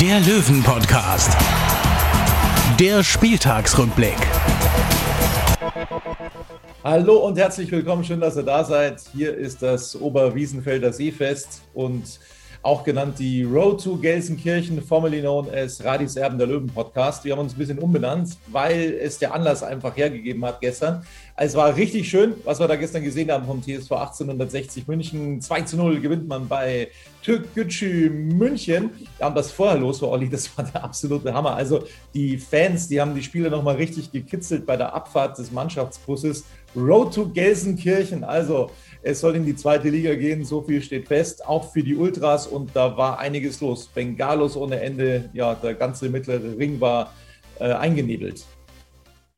der Löwen-Podcast. Der Spieltagsrückblick. Hallo und herzlich willkommen, schön, dass ihr da seid. Hier ist das Oberwiesenfelder Seefest und auch genannt die Road to Gelsenkirchen, formerly known as Radis Erben der Löwen Podcast. Wir haben uns ein bisschen umbenannt, weil es der Anlass einfach hergegeben hat gestern. Also es war richtig schön, was wir da gestern gesehen haben vom TSV 1860 München. 2 zu 0 gewinnt man bei Türkgücü München. Ja, und was vorher los war, Olli, das war der absolute Hammer. Also die Fans, die haben die Spieler nochmal richtig gekitzelt bei der Abfahrt des Mannschaftsbusses. Road to Gelsenkirchen. Also es soll in die zweite Liga gehen, so viel steht fest, auch für die Ultras und da war einiges los. Bengalos ohne Ende, ja, der ganze mittlere Ring war äh, eingenebelt.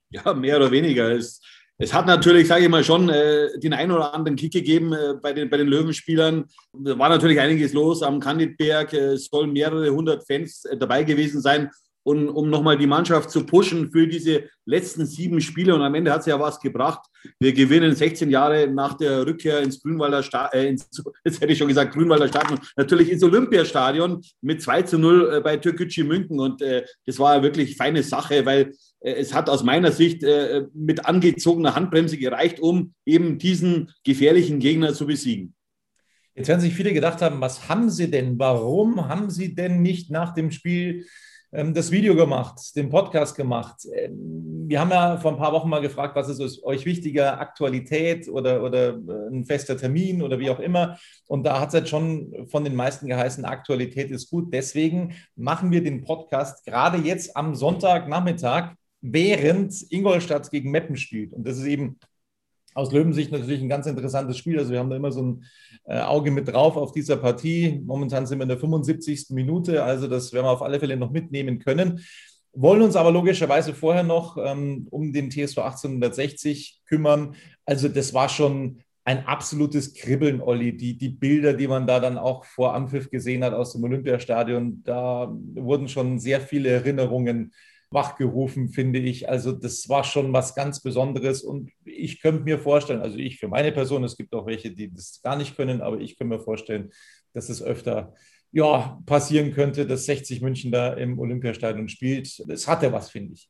Ja, mehr oder weniger. Es, es hat natürlich, sage ich mal, schon äh, den einen oder anderen Kick gegeben äh, bei, den, bei den Löwenspielern. Da war natürlich einiges los am Kandidberg. Äh, es sollen mehrere hundert Fans äh, dabei gewesen sein und um nochmal die Mannschaft zu pushen für diese letzten sieben Spiele. Und am Ende hat es ja was gebracht. Wir gewinnen 16 Jahre nach der Rückkehr ins Grünwalder Stadion, äh, jetzt hätte ich schon gesagt, Grünwalder Stadion, natürlich ins Olympiastadion mit 2 zu 0 äh, bei Türkgücü München. Und äh, das war wirklich feine Sache, weil es hat aus meiner Sicht äh, mit angezogener Handbremse gereicht, um eben diesen gefährlichen Gegner zu besiegen. Jetzt werden sich viele gedacht haben, was haben sie denn? Warum haben sie denn nicht nach dem Spiel ähm, das Video gemacht, den Podcast gemacht. Ähm, wir haben ja vor ein paar Wochen mal gefragt, was ist euch wichtiger, Aktualität oder, oder äh, ein fester Termin oder wie auch immer. Und da hat es jetzt schon von den meisten geheißen, Aktualität ist gut. Deswegen machen wir den Podcast gerade jetzt am Sonntagnachmittag, während Ingolstadt gegen Meppen spielt. Und das ist eben aus Löwensicht natürlich ein ganz interessantes Spiel. Also wir haben da immer so ein äh, Auge mit drauf auf dieser Partie. Momentan sind wir in der 75. Minute, also das werden wir auf alle Fälle noch mitnehmen können. Wollen uns aber logischerweise vorher noch ähm, um den TSV 1860 kümmern. Also das war schon ein absolutes Kribbeln, Olli. Die, die Bilder, die man da dann auch vor Anpfiff gesehen hat aus dem Olympiastadion, da wurden schon sehr viele Erinnerungen wachgerufen, finde ich. Also das war schon was ganz Besonderes und ich könnte mir vorstellen, also ich für meine Person, es gibt auch welche, die das gar nicht können, aber ich könnte mir vorstellen, dass es öfter ja, passieren könnte, dass 60 München da im Olympiastadion spielt. Das hatte was, finde ich.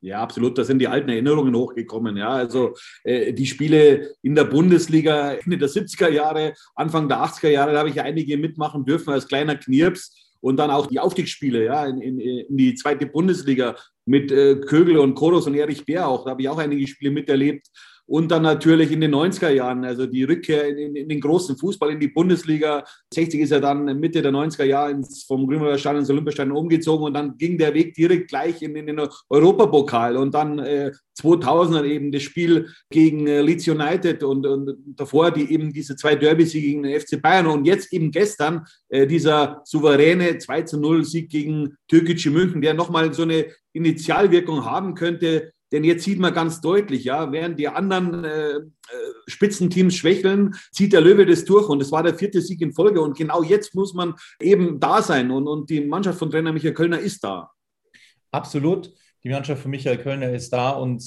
Ja, absolut. Da sind die alten Erinnerungen hochgekommen. Ja, also äh, die Spiele in der Bundesliga Ende der 70er Jahre, Anfang der 80er Jahre, da habe ich einige mitmachen dürfen als kleiner Knirps und dann auch die Aufstiegsspiele ja, in, in, in die zweite Bundesliga mit äh, Kögel und Koros und Erich Bär auch. Da habe ich auch einige Spiele miterlebt. Und dann natürlich in den 90er Jahren, also die Rückkehr in, in, in, den großen Fußball, in die Bundesliga. 60 ist er dann Mitte der 90er Jahre ins, vom Grünwalder Stadion ins Olympiastadion umgezogen und dann ging der Weg direkt gleich in, in den Europapokal und dann äh, 2000er eben das Spiel gegen äh, Leeds United und, und davor die eben diese zwei Derby-Siege gegen den FC Bayern und jetzt eben gestern äh, dieser souveräne 2 zu 0 Sieg gegen Türkische München, der nochmal so eine Initialwirkung haben könnte, denn jetzt sieht man ganz deutlich, ja, während die anderen äh, äh, Spitzenteams schwächeln, zieht der Löwe das durch. Und es war der vierte Sieg in Folge. Und genau jetzt muss man eben da sein. Und, und die Mannschaft von Trainer Michael Kölner ist da. Absolut. Die Mannschaft von Michael Kölner ist da und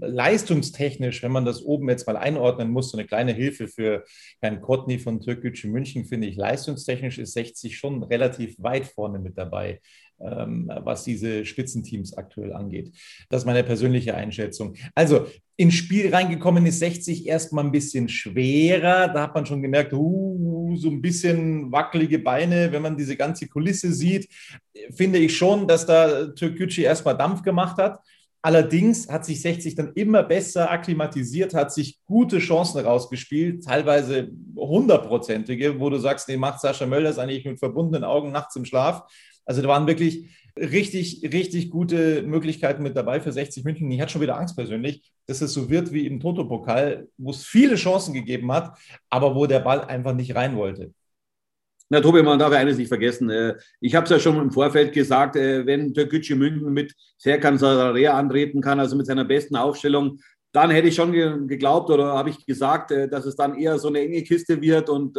leistungstechnisch, wenn man das oben jetzt mal einordnen muss, so eine kleine Hilfe für Herrn Kotny von Türkgücü München, finde ich, leistungstechnisch ist 60 schon relativ weit vorne mit dabei. Ähm, was diese Spitzenteams aktuell angeht. Das ist meine persönliche Einschätzung. Also ins Spiel reingekommen ist 60 erstmal ein bisschen schwerer. Da hat man schon gemerkt, uh, so ein bisschen wackelige Beine, wenn man diese ganze Kulisse sieht. Finde ich schon, dass da Türkgücü erstmal Dampf gemacht hat. Allerdings hat sich 60 dann immer besser akklimatisiert, hat sich gute Chancen rausgespielt, teilweise hundertprozentige, wo du sagst, nee, macht Sascha Mölders eigentlich mit verbundenen Augen nachts im Schlaf. Also da waren wirklich richtig, richtig gute Möglichkeiten mit dabei für 60 München. Ich hatte schon wieder Angst persönlich, dass es so wird wie im Toto-Pokal, wo es viele Chancen gegeben hat, aber wo der Ball einfach nicht rein wollte. Na, Tobi, man darf eines nicht vergessen. Äh, ich habe es ja schon im Vorfeld gesagt, äh, wenn Türkgücü München mit Serkan Sararea antreten kann, also mit seiner besten Aufstellung, dann hätte ich schon geglaubt oder habe ich gesagt, äh, dass es dann eher so eine enge Kiste wird und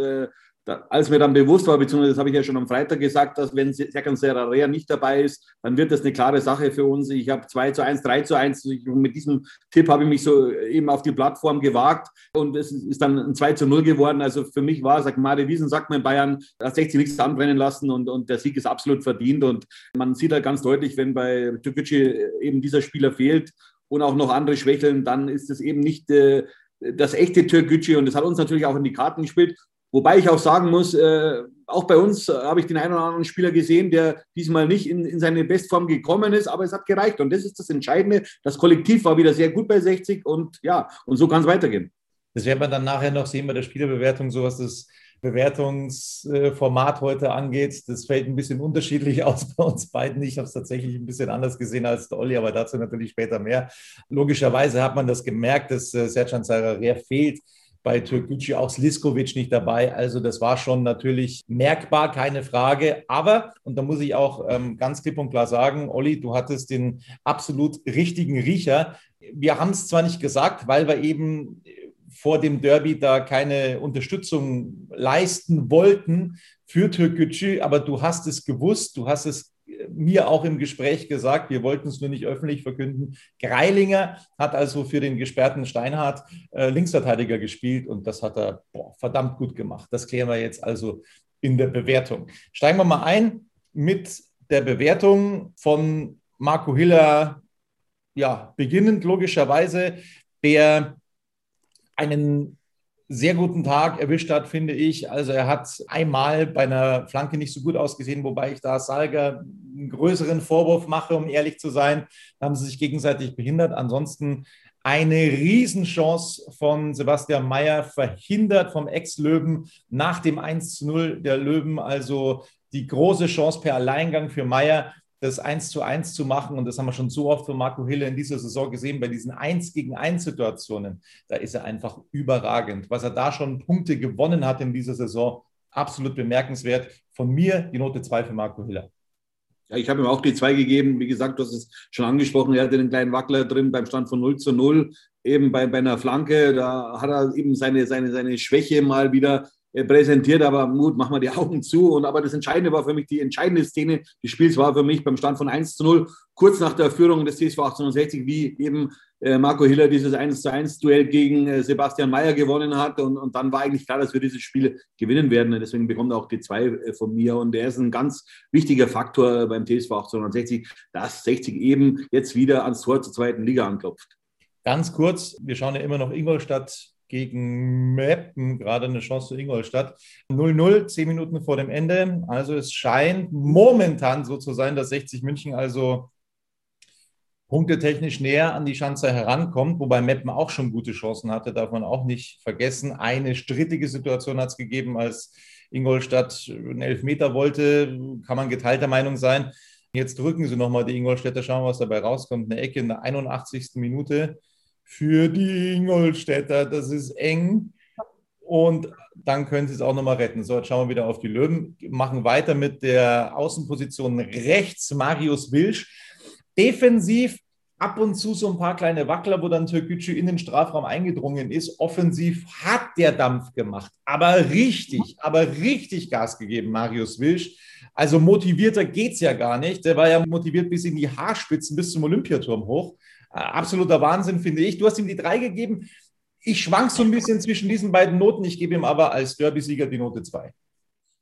als mir dann bewusst war, beziehungsweise das habe ich ja schon am Freitag gesagt, dass wenn Serkan Serrarea nicht dabei ist, dann wird das eine klare Sache für uns. Ich habe 2 zu 1, 3 zu 1. mit diesem Tipp habe ich mich so eben auf die Plattform gewagt und es ist dann ein 2 zu 0 geworden. Also für mich war, sagt Mare Wiesen, sagt man in Bayern, hat 60 nichts anbrennen lassen und, und der Sieg ist absolut verdient. Und man sieht halt ganz deutlich, wenn bei Türkgücü eben dieser Spieler fehlt und auch noch andere schwächeln, dann ist es eben nicht äh, das echte Türkgücü und das hat uns natürlich auch in die Karten gespielt. Wobei ich auch sagen muss, äh, auch bei uns äh, habe ich den einen oder anderen Spieler gesehen, der diesmal nicht in, in, seine Bestform gekommen ist, aber es hat gereicht. Und das ist das Entscheidende. Das Kollektiv war wieder sehr gut bei 60 und ja, und so kann es weitergehen. Das werden wir dann nachher noch sehen bei der Spielerbewertung, so was das Bewertungsformat heute angeht. Das fällt ein bisschen unterschiedlich aus bei uns beiden. Ich habe es tatsächlich ein bisschen anders gesehen als der Olli, aber dazu natürlich später mehr. Logischerweise hat man das gemerkt, dass äh, Sercan Zararia fehlt bei Türkgücü auch Sliskovic nicht dabei. Also das war schon natürlich merkbar, keine Frage. Aber, und da muss ich auch ähm, ganz klipp und klar sagen, Olli, du hattest den absolut richtigen Riecher. Wir haben es zwar nicht gesagt, weil wir eben vor dem Derby da keine Unterstützung leisten wollten für Türkgücü, aber du hast es gewusst, du hast es mir auch im Gespräch gesagt, wir wollten es nur nicht öffentlich verkünden. Greilinger hat also für den gesperrten Steinhardt äh, Linksverteidiger gespielt und das hat er boah, verdammt gut gemacht. Das klären wir jetzt also in der Bewertung. Steigen wir mal ein mit der Bewertung von Marco Hiller, ja, beginnend logischerweise, der einen sehr guten Tag erwischt hat, finde ich. Also er hat einmal bei einer Flanke nicht so gut ausgesehen, wobei ich da Salga einen größeren Vorwurf mache, um ehrlich zu sein. Da haben sie sich gegenseitig behindert. Ansonsten eine Riesenchance von Sebastian Mayer verhindert vom Ex-Löwen nach dem 1 zu 0 der Löwen. Also die große Chance per Alleingang für Mayer das 1 zu 1 zu machen. Und das haben wir schon so oft von Marco Hille in dieser Saison gesehen, bei diesen 1 gegen 1 Situationen. Da ist er einfach überragend. Was er da schon Punkte gewonnen hat in dieser Saison, absolut bemerkenswert. Von mir die Note 2 für Marco Hiller. Ja, ich habe ihm auch die 2 gegeben. Wie gesagt, du hast es schon angesprochen. Er hatte den kleinen Wackler drin beim Stand von 0 zu 0. Eben bei, bei einer Flanke, da hat er eben seine, seine, seine Schwäche mal wieder präsentiert, aber Mut, mach mal die Augen zu. Und aber das Entscheidende war für mich, die entscheidende Szene des Spiels war für mich beim Stand von 1 zu 0, kurz nach der Führung des TSV 1860, wie eben äh, Marco Hiller dieses 1 zu 1 Duell gegen äh, Sebastian Mayer gewonnen hat. Und, und dann war eigentlich klar, dass wir dieses Spiel gewinnen werden. Deswegen bekommt er auch die 2 von mir. Und er ist ein ganz wichtiger Faktor beim TSV 1860, dass 60 eben jetzt wieder ans Tor zur zweiten Liga anklopft. Ganz kurz, wir schauen ja immer noch Ingolstadt gegen Meppen gerade eine Chance zu Ingolstadt. 0-0, zehn Minuten vor dem Ende. Also es scheint momentan so zu sein, dass 60 München also punktetechnisch näher an die Schanze herankommt, wobei Meppen auch schon gute Chancen hatte, darf man auch nicht vergessen. Eine strittige Situation hat es gegeben, als Ingolstadt einen Elfmeter wollte, kann man geteilter Meinung sein. Jetzt drücken sie nochmal die Ingolstädter, schauen, was dabei rauskommt. Eine Ecke in der 81. Minute für die Ingolstädter. Das ist eng. Und dann können sie es auch nochmal retten. So, jetzt schauen wir wieder auf die Löwen. Machen weiter mit der Außenposition rechts, Marius Wilsch. Defensiv ab und zu so ein paar kleine Wackler, wo dann Türkgücü in den Strafraum eingedrungen ist. Offensiv hat der Dampf gemacht, aber richtig, aber richtig Gas gegeben, Marius Wilsch. Also motivierter geht es ja gar nicht. Der war ja motiviert bis in die Haarspitzen, bis zum Olympiaturm hoch. Äh, absoluter Wahnsinn, finde ich. Du hast ihm die drei gegeben. Ich schwank so ein bisschen zwischen diesen beiden Noten. Ich gebe ihm aber als Derby-Sieger die Note zwei.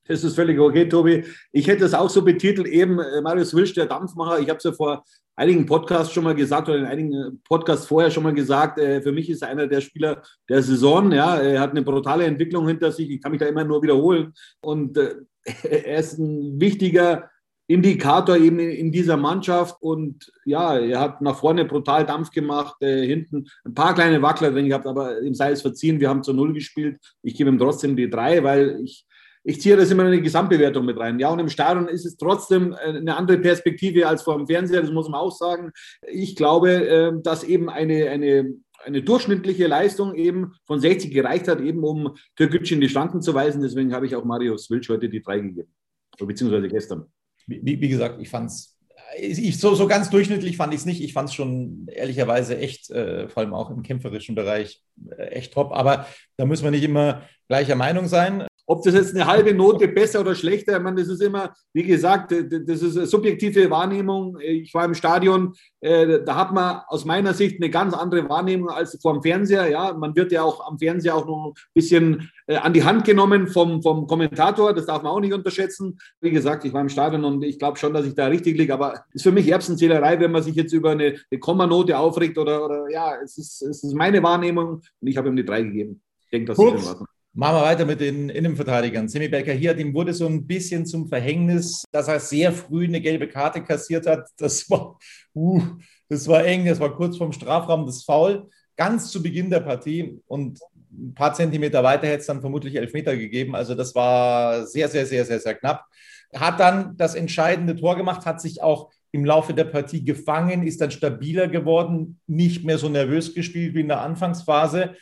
Das ist völlig okay, Tobi. Ich hätte es auch so betitelt, eben äh, Marius Wilsch, der Dampfmacher. Ich habe es ja vor einigen Podcasts schon mal gesagt oder in einigen Podcasts vorher schon mal gesagt. Äh, für mich ist er einer der Spieler der Saison. Ja, er hat eine brutale Entwicklung hinter sich. Ich kann mich da immer nur wiederholen. Und er ist ein wichtiger Indikator eben in, dieser Mannschaft. Und ja, er hat nach vorne brutal Dampf gemacht, äh, hinten ein paar kleine Wackler drin gehabt, aber ihm sei es verziehen, wir haben zu Null gespielt. Ich gebe ihm trotzdem die drei, weil ich, ich ziehe das immer in eine Gesamtbewertung mit rein. Ja, und im Stadion ist es trotzdem äh, eine andere Perspektive als vor dem Fernseher, das muss man auch sagen. Ich glaube, äh, dass eben eine, eine eine durchschnittliche Leistung eben von 60 gereicht hat, eben um Türkgücü in die Schranken zu weisen. Deswegen habe ich auch Marius Wilsch heute die drei gegeben, beziehungsweise gestern. Wie, wie gesagt, ich fand es ich, so, so ganz durchschnittlich fand ich es nicht. Ich fand es schon ehrlicherweise echt, äh, vor allem auch im kämpferischen Bereich, äh, echt top. Aber da müssen wir nicht immer gleicher Meinung sein. Ob das jetzt eine halbe Note besser oder schlechter, ich meine, das ist immer, wie gesagt, das ist eine subjektive Wahrnehmung. Ich war im Stadion, äh, da hat man aus meiner Sicht eine ganz andere Wahrnehmung als vor dem Fernseher. Ja, man wird ja auch am Fernseher auch noch ein bisschen äh, an die Hand genommen vom, vom Kommentator. Das darf man auch nicht unterschätzen. Wie gesagt, ich war im Stadion und ich glaube schon, dass ich da richtig liege. Aber es ist für mich Erbsenzählerei, wenn man sich jetzt über eine, eine Kommanote aufregt oder, oder ja, es ist, es ist meine Wahrnehmung und ich habe ihm die drei gegeben. Ich denke, das ist in Ordnung. Machen wir weiter mit den Innenverteidigern. Semi Becker hier, dem wurde so ein bisschen zum Verhängnis, dass er sehr früh eine gelbe Karte kassiert hat. Das war, uh, das war eng, das war kurz vorm Strafraum, das Foul, ganz zu Beginn der Partie. Und ein paar Zentimeter weiter hätte es dann vermutlich Elfmeter gegeben. Also das war sehr, sehr, sehr, sehr, sehr knapp. Hat dann das entscheidende Tor gemacht, hat sich auch im Laufe der Partie gefangen, ist dann stabiler geworden, nicht mehr so nervös gespielt wie in der Anfangsphase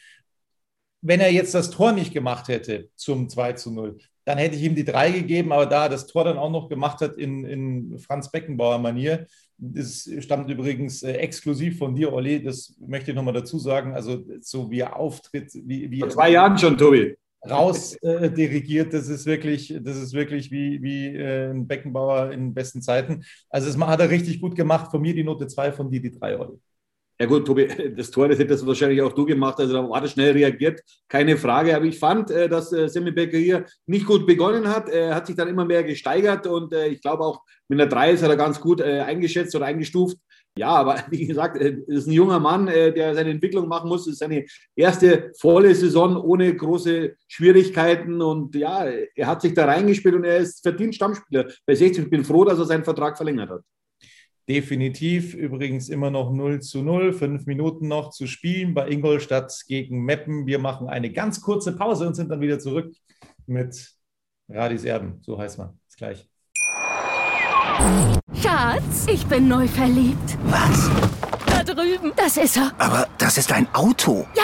wenn er jetzt das Tor nicht gemacht hätte zum 2 zu 0, dann hätte ich ihm die drei gegeben, aber da er das Tor dann auch noch gemacht hat in, in Franz Beckenbauer Manier, das stammt übrigens äh, exklusiv von dir, Olli, das möchte ich nochmal dazu sagen, also so wie er auftritt, wie, wie Vor zwei Jahren schon, Tobi. Raus äh, dirigiert, das ist wirklich, das ist wirklich wie, wie äh, ein Beckenbauer in besten Zeiten. Also das hat er richtig gut gemacht. Von mir die Note 2, von dir die 3, Olli. Ja gut, Tobi, das Tor, das hättest wahrscheinlich auch du gemacht, also da war das schnell reagiert, keine Frage. Aber ich fand, äh, dass äh, Sammy Becker hier nicht gut begonnen hat. Er hat sich dann immer mehr gesteigert und äh, ich glaube auch mit einer 3 ist er ganz gut eingeschätzt oder eingestuft. Ja, aber wie gesagt, ist ein junger Mann, der seine Entwicklung machen muss. Das ist seine erste volle Saison ohne große Schwierigkeiten. Und ja, er hat sich da reingespielt und er ist verdient Stammspieler bei 60. Ich bin froh, dass er seinen Vertrag verlängert hat definitiv. Übrigens immer noch 0 zu 0, fünf Minuten noch zu spielen bei Ingolstadt gegen Meppen. Wir machen eine ganz kurze Pause und sind dann wieder zurück mit Radis Erben. So heißt man. Bis gleich. Schatz, ich bin neu verliebt. Was? Da drüben. Das ist er. Aber das ist ein Auto. Ja,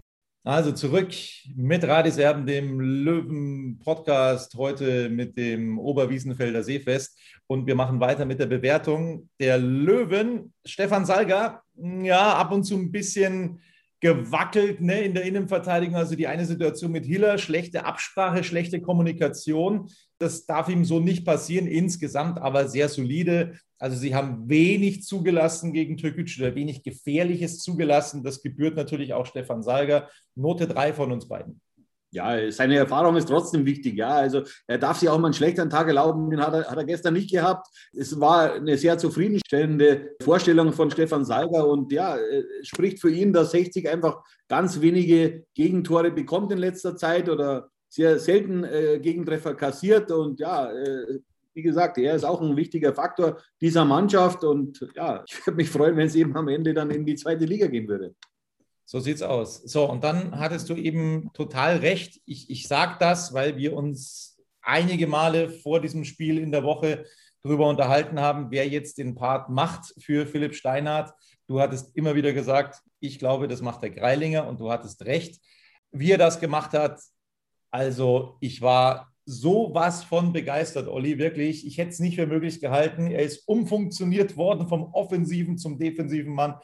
Also zurück mit Radiserben, dem Löwen-Podcast, heute mit dem Oberwiesenfelder Seefest. Und wir machen weiter mit der Bewertung der Löwen. Stefan Salga, ja, ab und zu ein bisschen gewackelt ne, in der Innenverteidigung. Also die eine Situation mit Hiller, schlechte Absprache, schlechte Kommunikation. Das darf ihm so nicht passieren, insgesamt aber sehr solide. Also sie haben wenig zugelassen gegen Türkgücü oder wenig Gefährliches zugelassen. Das gebührt natürlich auch Stefan Salger. Note 3 von uns beiden ja, seine Erfahrung ist trotzdem wichtig. Ja, also er darf sich auch mal einen schlechten Tag erlauben. Den hat er, hat er gestern nicht gehabt. Es war eine sehr zufriedenstellende Vorstellung von Stefan Salger und ja, spricht für ihn, dass 60 einfach ganz wenige Gegentore bekommt in letzter Zeit oder sehr selten äh, Gegentreffer kassiert und ja, äh, wie gesagt, er ist auch ein wichtiger Faktor dieser Mannschaft und ja, ich würde mich freuen, wenn es eben am Ende dann in die zweite Liga gehen würde. So sieht's aus. So, und dann hattest du eben total recht. Ich, ich sage das, weil wir uns einige Male vor diesem Spiel in der Woche darüber unterhalten haben, wer jetzt den Part macht für Philipp Steinhardt. Du hattest immer wieder gesagt, ich glaube, das macht der Greilinger und du hattest recht. Wie er das gemacht hat, also ich war sowas von begeistert, Olli, wirklich. Ich hätte es nicht für möglich gehalten. Er ist umfunktioniert worden vom offensiven zum defensiven Mann.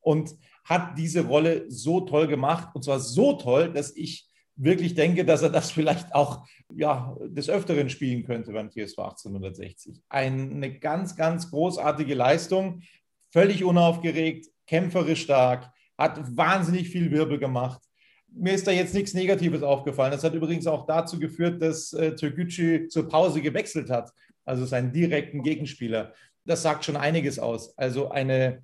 Und hat diese Rolle so toll gemacht und zwar so toll, dass ich wirklich denke, dass er das vielleicht auch ja, des Öfteren spielen könnte beim TSV 1860. Eine ganz, ganz großartige Leistung, völlig unaufgeregt, kämpferisch stark, hat wahnsinnig viel Wirbel gemacht. Mir ist da jetzt nichts Negatives aufgefallen. Das hat übrigens auch dazu geführt, dass äh, Türkgücü zur Pause gewechselt hat, also seinen direkten Gegenspieler. Das sagt schon einiges aus. Also eine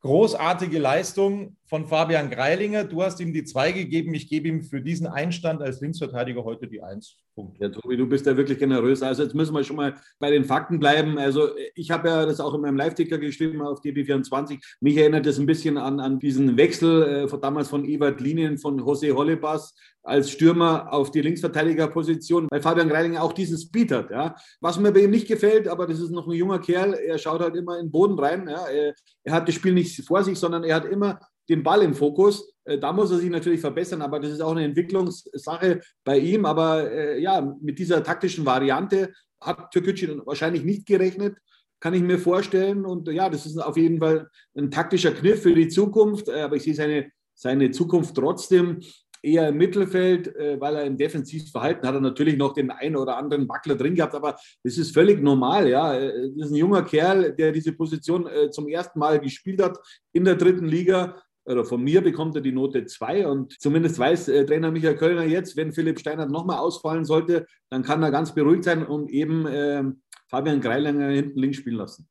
großartige Leistung von Fabian Greilinger. Du hast ihm die zwei gegeben. Ich gebe ihm für diesen Einstand als Linksverteidiger heute die Eins. Punkt. Ja, Tobi, du bist ja wirklich generös. Also jetzt müssen wir schon mal bei den Fakten bleiben. Also ich habe ja das auch in meinem Live-Ticker geschrieben auf DB24. Mich erinnert das ein bisschen an, an diesen Wechsel äh, von, damals von Ewald Linien von José Hollebas als Stürmer auf die Linksverteidigerposition, weil Fabian Greilinger auch diesen Speed hat. Ja. Was mir bei ihm nicht gefällt, aber das ist noch ein junger Kerl, er schaut halt immer in den Boden rein. Ja. Er, er hat das Spiel nicht vor sich, sondern er hat immer den Ball im Fokus. Äh, da muss er sich natürlich verbessern, aber das ist auch eine Entwicklungssache bei ihm. Aber äh, ja, mit dieser taktischen Variante hat Türkgücü wahrscheinlich nicht gerechnet, kann ich mir vorstellen. Und ja, das ist auf jeden Fall ein taktischer Kniff für die Zukunft. Äh, aber ich sehe seine, seine Zukunft trotzdem eher im Mittelfeld, äh, weil er im Defensivverhalten hat er natürlich noch den einen oder anderen Wackler drin gehabt, aber das ist völlig normal, ja. Das ist ein junger Kerl, der diese Position zum ersten Mal gespielt hat in der dritten Liga oder von mir bekommt er die Note 2 und zumindest weiß äh, Trainer Michael Kölner jetzt, wenn Philipp Steinert nochmal ausfallen sollte, dann kann er ganz beruhigt sein und eben äh, Fabian Greilinger hinten links spielen lassen.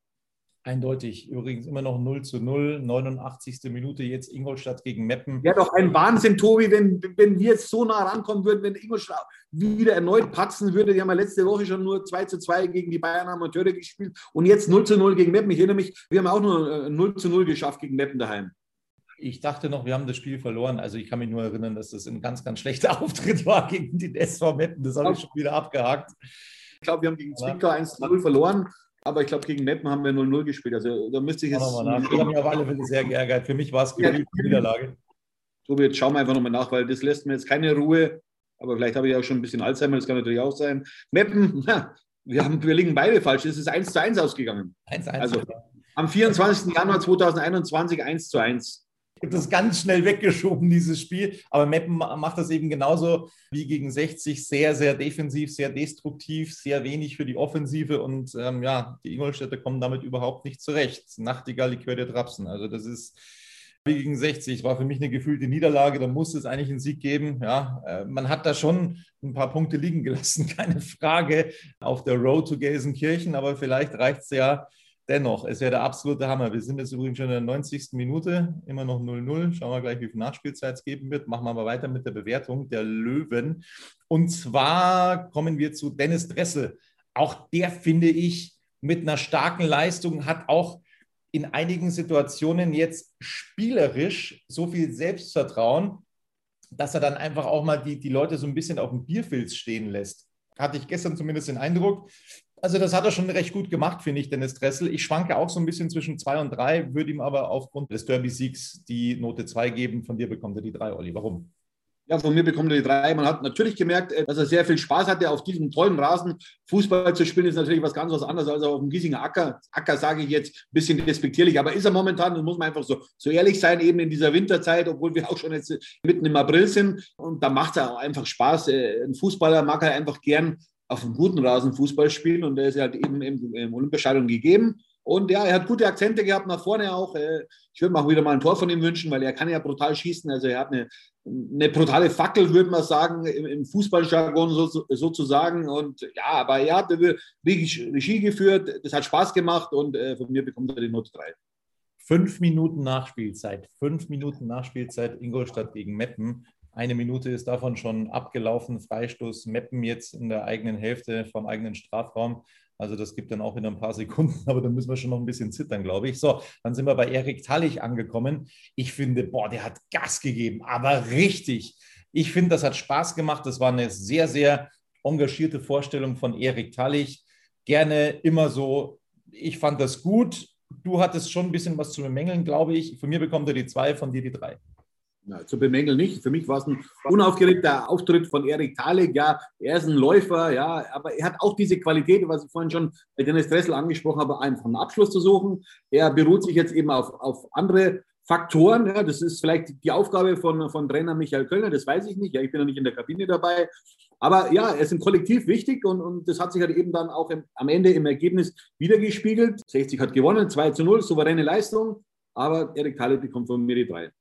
Eindeutig. Übrigens immer noch 0 zu 0, 89. Minute jetzt Ingolstadt gegen Meppen. Ja, doch ein Wahnsinn, Tobi, wenn, wenn wir jetzt so nah rankommen würden, wenn Ingolstadt wieder erneut patzen würde. Die haben ja letzte Woche schon nur 2 zu 2 gegen die Bayern Amateure gespielt und jetzt 0 zu 0 gegen Meppen. Ich erinnere mich, wir haben auch nur 0 äh, zu 0 geschafft gegen Meppen daheim. Ich dachte noch, wir haben das Spiel verloren. Also ich kann mich nur erinnern, dass das ein ganz, ganz schlechter Auftritt war gegen die SV Meppen. Das habe ich schon wieder abgehakt. Ich glaube, wir haben gegen Zwickau 1-0 verloren. Aber ich glaube, gegen Meppen haben wir 0-0 gespielt. Also da müsste ich jetzt. Ich habe mich auf alle Fälle sehr geärgert. Für mich war es ja. die Niederlage. Tobi, jetzt schauen wir einfach nochmal nach, weil das lässt mir jetzt keine Ruhe. Aber vielleicht habe ich auch schon ein bisschen Alzheimer, das kann natürlich auch sein. Meppen, na, wir, haben, wir liegen beide falsch. Es ist 1 zu 1 ausgegangen. 1 1. Also am 24. Januar 2021 1 zu 1. Das ganz schnell weggeschoben, dieses Spiel. Aber Meppen macht das eben genauso wie gegen 60. Sehr, sehr defensiv, sehr destruktiv, sehr wenig für die Offensive. Und ähm, ja, die Ingolstädter kommen damit überhaupt nicht zurecht. Nachtigall, Likör der Trapsen. Also das ist wie gegen 60. War für mich eine gefühlte Niederlage. Da muss es eigentlich einen Sieg geben. Ja, äh, man hat da schon ein paar Punkte liegen gelassen, keine Frage, auf der Road to Gelsenkirchen. Aber vielleicht reicht es ja Dennoch, es wäre der absolute Hammer. Wir sind jetzt übrigens schon in der 90. Minute, immer noch 0-0. Schauen wir gleich, wie viel Nachspielzeit es geben wird. Machen wir aber weiter mit der Bewertung der Löwen. Und zwar kommen wir zu Dennis Dressel. Auch der, finde ich, mit einer starken Leistung hat auch in einigen Situationen jetzt spielerisch so viel Selbstvertrauen, dass er dann einfach auch mal die, die Leute so ein bisschen auf dem Bierfilz stehen lässt. Hatte ich gestern zumindest den Eindruck. Also das hat er schon recht gut gemacht, finde ich, Dennis Dressel. Ich schwanke auch so ein bisschen zwischen zwei und drei, würde ihm aber aufgrund des Derby-Siegs die Note zwei geben. Von dir bekommt er die drei, Olli. Warum? Ja, von mir bekommt er die drei. Man hat natürlich gemerkt, äh, dass er sehr viel Spaß hatte, auf diesem tollen Rasen Fußball zu spielen. Ist natürlich was ganz was anderes als auf dem Giesinger Acker. Acker sage ich jetzt ein bisschen despektierlich, aber ist er momentan, das muss man einfach so, so ehrlich sein, eben in dieser Winterzeit, obwohl wir auch schon jetzt mitten im April sind. Und da macht es auch einfach Spaß. Äh, ein Fußballer mag er einfach gern auf einem guten Rasen Fußball spielen und der ist halt eben im, im Olympiastadion gegeben. Und ja, er hat gute Akzente gehabt nach vorne auch. Äh, ich würde mir auch wieder mal ein Tor von ihm wünschen, weil er kann ja brutal schießen. Also er hat eine, eine brutale Fackel, würde man sagen, im, Fußballjargon so, sozusagen. Und ja, aber er hat Regie geführt. Das hat Spaß gemacht und äh, von mir bekommt er die Note 3. Fünf Minuten Nachspielzeit. Fünf Minuten Nachspielzeit Ingolstadt gegen Meppen. Eine Minute ist davon schon abgelaufen. Freistoß Meppen jetzt in der eigenen Hälfte vom eigenen Strafraum. Also das gibt dann auch wieder ein paar Sekunden, aber da müssen wir schon noch ein bisschen zittern, glaube ich. So, dann sind wir bei Erik Tallich angekommen. Ich finde, boah, der hat Gas gegeben, aber richtig. Ich finde, das hat Spaß gemacht. Das war eine sehr, sehr engagierte Vorstellung von Erik Tallich. Gerne immer so. Ich fand das gut. Du hattest schon ein bisschen was zu bemängeln, glaube ich. Von mir bekommt er die zwei, von dir die drei. Na, zu bemängeln nicht. Für mich war es ein unaufgeregter Auftritt von Erik Thalek. Ja, er ist ein Läufer, ja, aber er hat auch diese Qualität, was ich vorhin schon bei Dennis Dressel angesprochen habe, einfach einen Abschluss zu suchen. Er beruht sich jetzt eben auf, auf andere Faktoren. Ja, das ist vielleicht die Aufgabe von, von Trainer Michael Kölner, das weiß ich nicht. Ja, ich bin noch nicht in der Kabine dabei. Aber ja, er ist im Kollektiv wichtig und, und das hat sich halt eben dann auch im, am Ende im Ergebnis wiedergespiegelt. 60 hat gewonnen, 2 zu 0, souveräne Leistung. Aber Erik Thalek bekommt von mir die drei.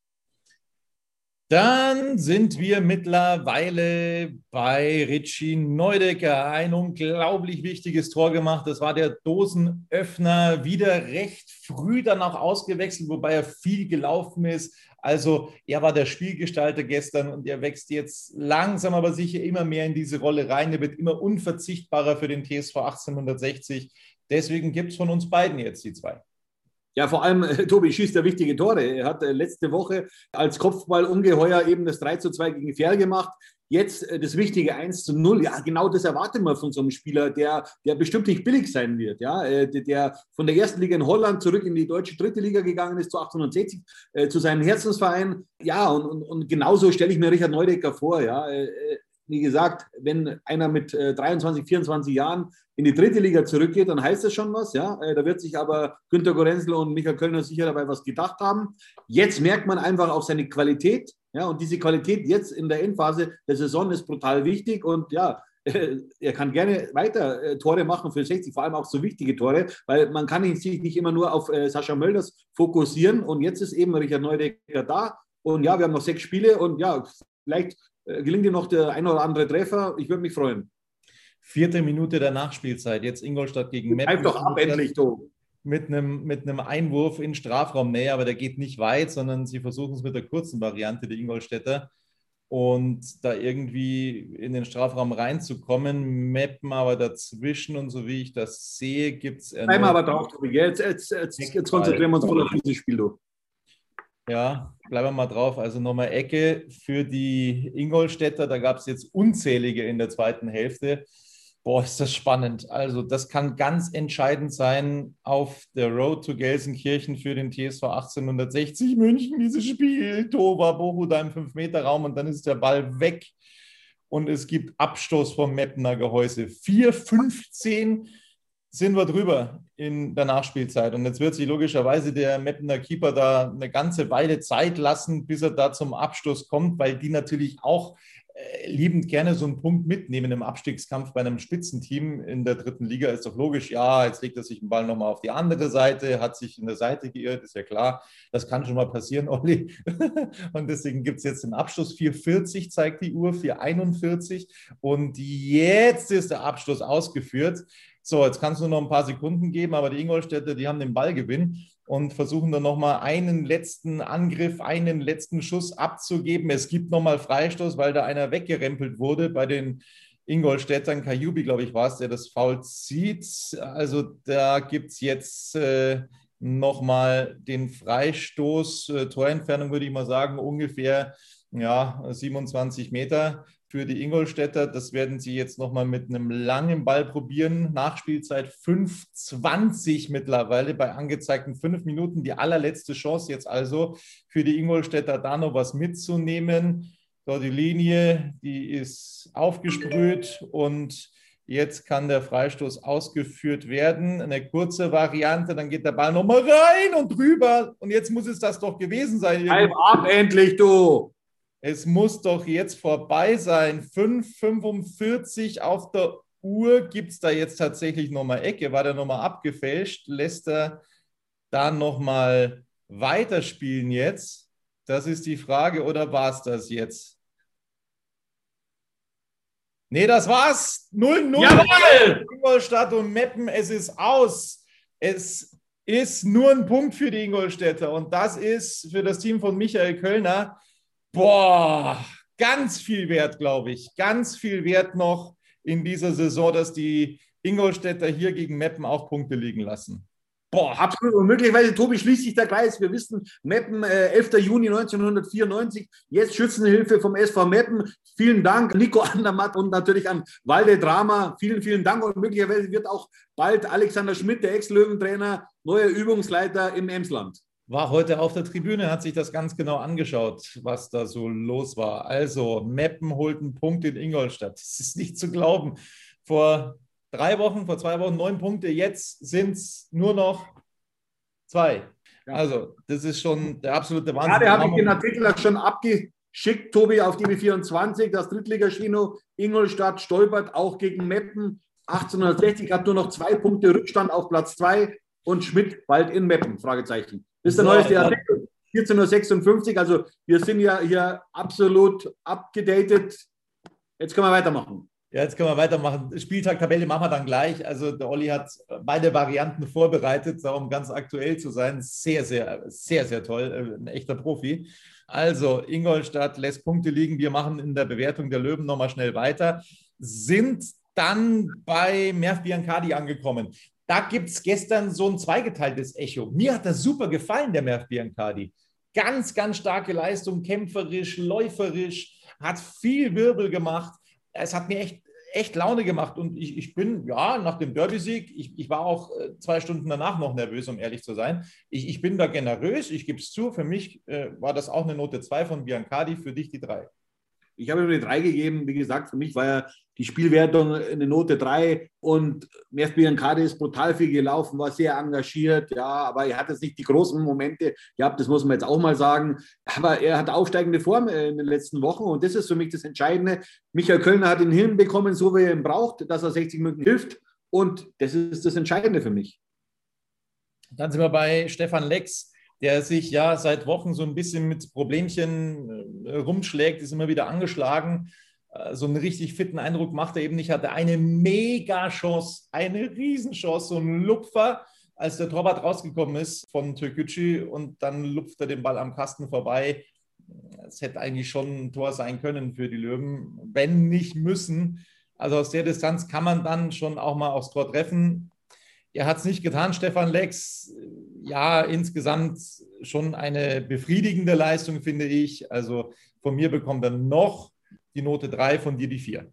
Dann sind wir mittlerweile bei Richie Neudecker. Ein unglaublich wichtiges Tor gemacht. Das war der Dosenöffner. Wieder recht früh dann auch ausgewechselt, wobei er viel gelaufen ist. Also er war der Spielgestalter gestern und er wächst jetzt langsam aber sicher immer mehr in diese Rolle rein. Er wird immer unverzichtbarer für den TSV 1860. Deswegen gibt es von uns beiden jetzt die zwei. Ja, vor allem, äh, Tobi schießt ja wichtige Tore. Er hat äh, letzte Woche als Kopfballungeheuer eben das 3 zu 2 gegen Ferl gemacht. Jetzt äh, das wichtige 1 zu 0. Ja, genau das erwartet man von so einem Spieler, der, der bestimmt nicht billig sein wird. Ja, der, von der ersten Liga in Holland zurück in die deutsche dritte Liga gegangen ist, zu 1860, äh, zu seinem Herzensverein. Ja, und, und, und genauso stelle ich mir Richard Neudecker vor. Ja, wie gesagt, wenn einer mit 23, äh, 24 Jahren in die dritte Liga zurückgeht, dann heißt das schon was. Ja? Äh, da wird sich aber Günter Gorenzel und Michael Kölner sicher dabei was gedacht haben. Jetzt merkt man einfach auf seine Qualität. Ja? Und diese Qualität jetzt in der Endphase der Saison ist brutal wichtig. Und ja, er kann gerne weiter äh, Tore machen für 60, vor allem auch so wichtige Tore, weil man kann sich nicht immer nur auf Sascha Mölders fokussieren. Und jetzt ist eben Richard Neudecker da. Und ja, wir haben noch sechs Spiele und ja, vielleicht äh, gelingt ihm noch der ein oder andere Treffer. Ich würde mich freuen. Vierte Minute der Nachspielzeit. Jetzt Ingolstadt gegen Meppen. Bleib doch ab, endlich, du. Mit einem, mit einem Einwurf in Strafraumnähe, aber der geht nicht weit, sondern sie versuchen es mit der kurzen Variante, die Ingolstädter. Und da irgendwie in den Strafraum reinzukommen, Meppen aber dazwischen und so wie ich das sehe, gibt es. Bleiben wir aber drauf, Tobi. Jetzt, jetzt, jetzt, jetzt konzentrieren wir uns voll auf dieses Spiel, du. Ja, bleiben wir mal drauf. Also nochmal Ecke für die Ingolstädter. Da gab es jetzt unzählige in der zweiten Hälfte. Boah, ist das spannend. Also das kann ganz entscheidend sein auf der Road to Gelsenkirchen für den TSV 1860 München. Dieses Spiel, Tova Bohuda im 5-Meter-Raum und dann ist der Ball weg und es gibt Abstoß vom Meppner Gehäuse. 4-15 sind wir drüber in der Nachspielzeit. Und jetzt wird sich logischerweise der Mappener Keeper da eine ganze Weile Zeit lassen, bis er da zum Abschluss kommt, weil die natürlich auch liebend gerne so einen Punkt mitnehmen im Abstiegskampf bei einem Spitzenteam in der dritten Liga. Ist doch logisch, ja, jetzt legt er sich den Ball nochmal auf die andere Seite, hat sich in der Seite geirrt, ist ja klar. Das kann schon mal passieren, Olli. Und deswegen gibt es jetzt den Abschluss. 4,40 zeigt die Uhr, 4,41. Und jetzt ist der Abschluss ausgeführt. So, jetzt kannst du noch ein paar Sekunden geben, aber die Ingolstädter, die haben den Ballgewinn und versuchen dann nochmal einen letzten Angriff, einen letzten Schuss abzugeben. Es gibt nochmal Freistoß, weil da einer weggerempelt wurde bei den Ingolstädtern. Kajubi, glaube ich, war es, der das Foul zieht. Also da gibt es jetzt äh, nochmal den Freistoß. Äh, Torentfernung würde ich mal sagen, ungefähr ja, 27 Meter für die Ingolstädter. Das werden sie jetzt nochmal mit einem langen Ball probieren. Nachspielzeit 5,20 mittlerweile bei angezeigten fünf Minuten. Die allerletzte Chance jetzt also für die Ingolstädter da noch was mitzunehmen. So, die Linie, die ist aufgesprüht und Jetzt kann der Freistoß ausgeführt werden. Eine kurze Variante, dann geht der Ball nochmal rein und drüber. Und jetzt muss es das doch gewesen sein. Bleib ab endlich, du! Es muss doch jetzt vorbei sein. 5,45 auf der Uhr. Gibt es da jetzt tatsächlich nochmal Ecke? War der nochmal abgefälscht? Lässt er da nochmal weiterspielen jetzt? Das ist die Frage. Oder war es das jetzt? Nee, das war's. 0-0. Jawohl! Ingolstadt und Meppen, es ist aus. Es ist nur ein Punkt für die Ingolstädter. Und das ist für das Team von Michael Kölner Boah, ganz viel Wert, glaube ich. Ganz viel Wert noch in dieser Saison, dass die Ingolstädter hier gegen Meppen auch Punkte liegen lassen. Boah, absolut. Und möglicherweise, Tobi, schließt sich der Kreis. Wir wissen, Meppen, äh, 11. Juni 1994, jetzt Schützenhilfe vom SV Meppen. Vielen Dank, Nico Andermatt und natürlich an Walde Drama. Vielen, vielen Dank. Und möglicherweise wird auch bald Alexander Schmidt, der Ex-Löwentrainer, neuer Übungsleiter im Emsland war heute auf der Tribüne, hat sich das ganz genau angeschaut, was da so los war. Also, Meppen holt einen Punkt in Ingolstadt. Das ist nicht zu glauben. Vor drei Wochen, vor zwei Wochen neun Punkte, jetzt sind es nur noch zwei. Ja. Also, das ist schon der absolute Wahnsinn. Der habe ich den Artikel schon abgeschickt, Tobi, auf DB24. Das Drittligaschino Ingolstadt stolpert auch gegen Meppen. 1860 hat nur noch zwei Punkte Rückstand auf Platz zwei und Schmidt bald in Meppen? Fragezeichen. Das ist der so, neueste Artikel. 14.56 Uhr. Also wir sind ja hier absolut abgedatet. Jetzt können wir weitermachen. Ja, jetzt können wir weitermachen. Spieltag-Tabelle machen wir dann gleich. Also der Olli hat beide Varianten vorbereitet, um ganz aktuell zu sein. Sehr, sehr, sehr, sehr toll. Ein echter Profi. Also Ingolstadt lässt Punkte liegen. Wir machen in der Bewertung der Löwen nochmal schnell weiter. Sind dann bei Merv Biancardi angekommen. Da gibt es gestern so ein zweigeteiltes Echo. Mir hat das super gefallen, der Merv Biancardi. Ganz, ganz starke Leistung, kämpferisch, läuferisch, hat viel Wirbel gemacht. Es hat mir echt, echt Laune gemacht und ich, ich bin, ja, nach dem Derby-Sieg, ich, ich war auch äh, zwei Stunden danach noch nervös, um ehrlich zu sein. Ich, ich bin da generös, ich gebe es zu. Für mich äh, war das auch eine Note 2 von Biancardi, für dich die 3. Ich habe ihm eine 3 gegeben. Wie gesagt, für mich war ja die Spielwertung eine Note 3 und Merv Biancardi ist brutal viel gelaufen, war sehr engagiert, ja, aber er hat jetzt nicht die großen Momente gehabt, das muss man jetzt auch mal sagen. Aber er hat aufsteigende Form in den letzten Wochen und das ist für mich das Entscheidende. Michael Kölner hat ihn hinbekommen, so wie er ihn braucht, dass er 60 Minuten hilft und das ist das Entscheidende für mich. Dann sind wir bei Stefan Lex der sich ja seit Wochen so ein bisschen mit Problemchen äh, rumschlägt, ist immer wieder angeschlagen. Äh, so einen richtig fitten Eindruck macht er eben nicht. Hatte eine Mega-Chance, eine Riesenchance, so ein Lupfer, als der Torwart rausgekommen ist von Türkgücü und dann lupft er den Ball am Kasten vorbei. Es hätte eigentlich schon ein Tor sein können für die Löwen, wenn nicht müssen. Also aus der Distanz kann man dann schon auch mal aufs Tor treffen. Er hat es nicht getan, Stefan Lex. Ja, insgesamt schon eine befriedigende Leistung, finde ich. Also von mir bekommt er noch die Note 3, von dir die 4.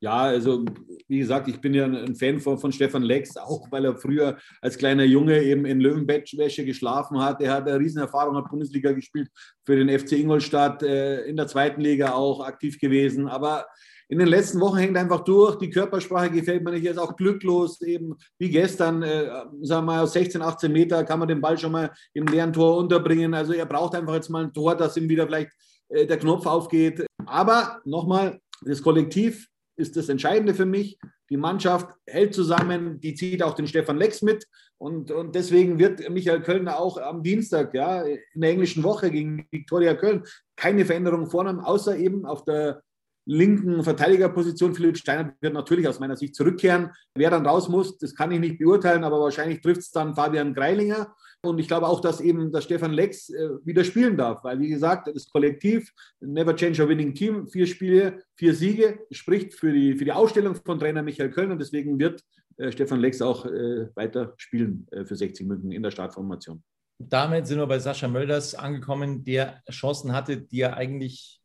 Ja, also wie gesagt, ich bin ja ein Fan von, von Stefan Lex, auch weil er früher als kleiner Junge eben in Löwenbettwäsche geschlafen hat. Er hat eine Riesenerfahrung, hat Bundesliga gespielt für den FC Ingolstadt, äh, in der zweiten Liga auch aktiv gewesen. Aber in den letzten Wochen hängt einfach durch. Die Körpersprache gefällt mir nicht. Er ist auch glücklos, eben wie gestern, äh, sagen wir mal, aus 16, 18 Meter kann man den Ball schon mal im leeren Tor unterbringen. Also er braucht einfach jetzt mal ein Tor, dass ihm wieder vielleicht äh, der Knopf aufgeht. Aber nochmal, das Kollektiv ist das Entscheidende für mich. Die Mannschaft hält zusammen, die zieht auch den Stefan Lex mit. Und, und deswegen wird Michael Kölner auch am Dienstag, ja, in der englischen Woche gegen Viktoria Köln, keine Veränderung vornehmen, außer eben auf der linken Verteidigerposition. Philipp Steiner wird natürlich aus meiner Sicht zurückkehren. Wer dann raus muss, das kann ich nicht beurteilen, aber wahrscheinlich trifft es dann Fabian Greilinger. Und ich glaube auch, dass eben der Stefan Lex äh, wieder spielen darf, weil wie gesagt, das Kollektiv, Never Change a Winning Team, vier Spiele, vier Siege, spricht für die, für die Ausstellung von Trainer Michael Köln und deswegen wird äh, Stefan Lex auch äh, weiter spielen äh, für 60 Minuten in der Startformation. Damit sind wir bei Sascha Mölders angekommen, der Chancen hatte, die er eigentlich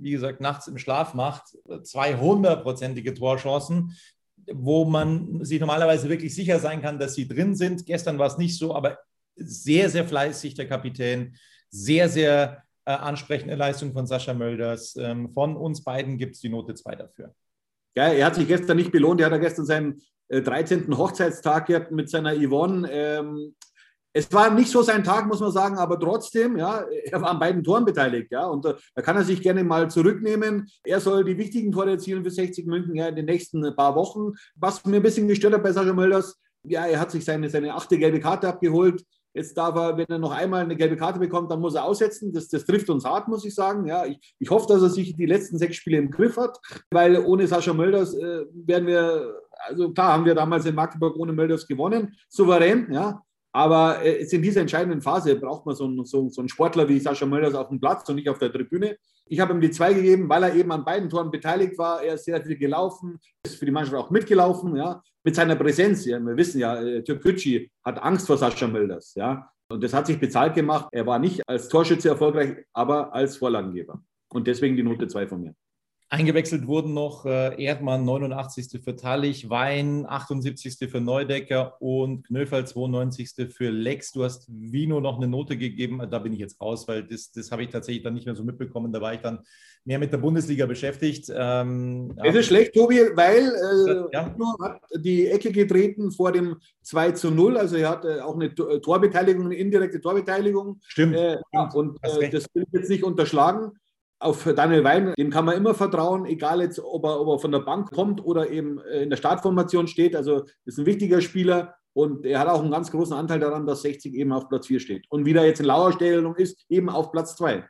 wie gesagt, nachts im Schlaf macht, 200-prozentige Torchancen, wo man sich normalerweise wirklich sicher sein kann, dass sie drin sind. Gestern war es nicht so, aber sehr, sehr fleißig der Kapitän, sehr, sehr äh, ansprechende Leistung von Sascha Mölders. Ähm, von uns beiden gibt es die Note 2 dafür. Ja, er hat sich gestern nicht belohnt. Er hat gestern seinen äh, 13. Hochzeitstag gehabt mit seiner Yvonne. Ähm, es war nicht so sein Tag, muss man sagen, aber trotzdem, ja, er war an beiden Toren beteiligt, ja, und äh, da kann er sich gerne mal zurücknehmen. Er soll die wichtigen Tore erzielen für 60 München ja, in den nächsten paar Wochen. Was mir ein bisschen gestört hat bei Sascha Mölders, ja, er hat sich seine, seine achte gelbe Karte abgeholt. Jetzt darf er, wenn er noch einmal eine gelbe Karte bekommt, dann muss er aussetzen. Das, das trifft uns hart, muss ich sagen. Ja, ich, ich hoffe, dass er sich die letzten sechs Spiele im Griff hat, weil ohne Sascha Mölders äh, werden wir, also klar haben wir damals in Magdeburg ohne Mölders gewonnen, souverän, ja, aber äh, jetzt in dieser entscheidenden Phase braucht man so einen, so, so einen Sportler wie Sascha Mölders auf dem Platz und nicht auf der Tribüne. Ich habe ihm die zwei gegeben, weil er eben an beiden Toren beteiligt war. Er ist sehr viel gelaufen, ist für die Mannschaft auch mitgelaufen, ja, mit seiner Präsenz. Ja. Wir wissen ja, äh, Türkgücü hat Angst vor Sascha Mölders, ja. Und das hat sich bezahlt gemacht. Er war nicht als Torschütze erfolgreich, aber als Vorlagengeber. Und deswegen die Note zwei von mir. Eingewechselt wurden noch äh, Erdmann 89. für Tallich, Wein 78. für Neudecker und Knöferl 92. für Lex. Du hast Vino noch eine Note gegeben, da bin ich jetzt raus, weil das, das habe ich tatsächlich dann nicht mehr so mitbekommen. Da war ich dann mehr mit der Bundesliga beschäftigt. Ähm, es ist schlecht, Tobi, weil äh, ja. Vino hat die Ecke getreten vor dem 2 zu 0. Also er hat äh, auch eine Torbeteiligung, eine indirekte Torbeteiligung. Stimmt. Äh, und äh, das will ich jetzt nicht unterschlagen auf Daniel Wein, dem kann man immer vertrauen, egal jetzt, ob er, ob er von der Bank kommt oder eben äh, in der Startformation steht. Also ist ein wichtiger Spieler. Und er hat auch einen ganz großen Anteil daran, dass 60 eben auf Platz 4 steht. Und wieder jetzt in Lauerstellung ist, eben auf Platz 2.